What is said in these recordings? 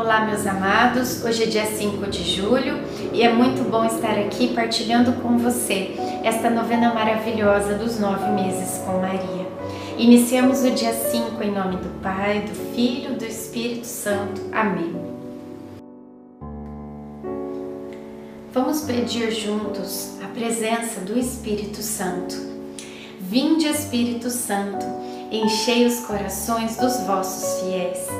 Olá, meus amados. Hoje é dia 5 de julho e é muito bom estar aqui partilhando com você esta novena maravilhosa dos nove meses com Maria. Iniciamos o dia 5 em nome do Pai, do Filho, do Espírito Santo. Amém. Vamos pedir juntos a presença do Espírito Santo. Vinde, Espírito Santo, enchei os corações dos vossos fiéis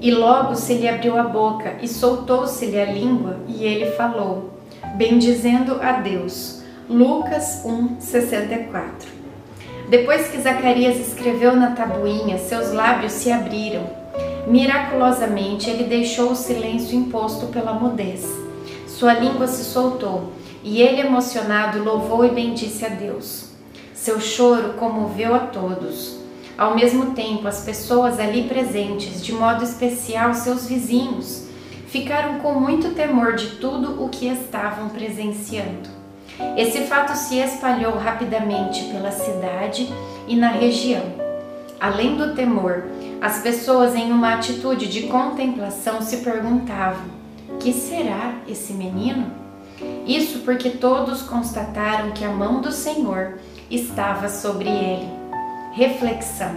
E logo se lhe abriu a boca e soltou-se-lhe a língua, e ele falou, bendizendo a Deus. Lucas 1:64. Depois que Zacarias escreveu na tabuinha, seus lábios se abriram. Miraculosamente, ele deixou o silêncio imposto pela mudez. Sua língua se soltou, e ele, emocionado, louvou e bendisse a Deus. Seu choro comoveu a todos. Ao mesmo tempo, as pessoas ali presentes, de modo especial seus vizinhos, ficaram com muito temor de tudo o que estavam presenciando. Esse fato se espalhou rapidamente pela cidade e na região. Além do temor, as pessoas, em uma atitude de contemplação, se perguntavam: que será esse menino? Isso porque todos constataram que a mão do Senhor estava sobre ele reflexão.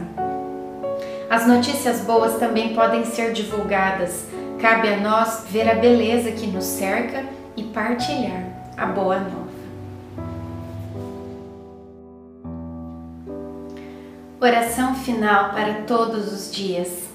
As notícias boas também podem ser divulgadas. Cabe a nós ver a beleza que nos cerca e partilhar a boa nova. Oração final para todos os dias.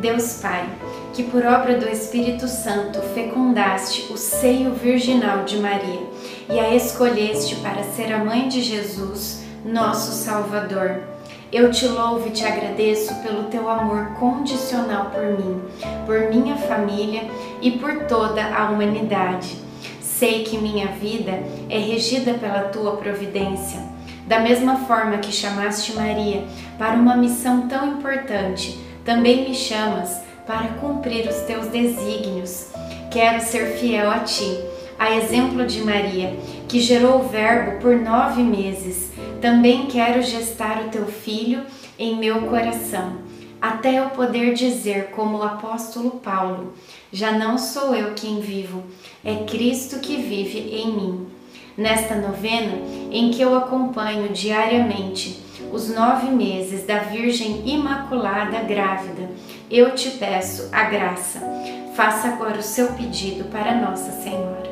Deus Pai, que por obra do Espírito Santo fecundaste o seio virginal de Maria e a escolheste para ser a mãe de Jesus, nosso Salvador eu te louvo e te agradeço pelo teu amor condicional por mim, por minha família e por toda a humanidade. Sei que minha vida é regida pela tua providência. Da mesma forma que chamaste Maria para uma missão tão importante, também me chamas para cumprir os teus desígnios. Quero ser fiel a ti, a exemplo de Maria, que gerou o Verbo por nove meses também quero gestar o teu filho em meu coração, até eu poder dizer, como o apóstolo Paulo: Já não sou eu quem vivo, é Cristo que vive em mim. Nesta novena, em que eu acompanho diariamente os nove meses da Virgem Imaculada Grávida, eu te peço a graça. Faça agora o seu pedido para Nossa Senhora.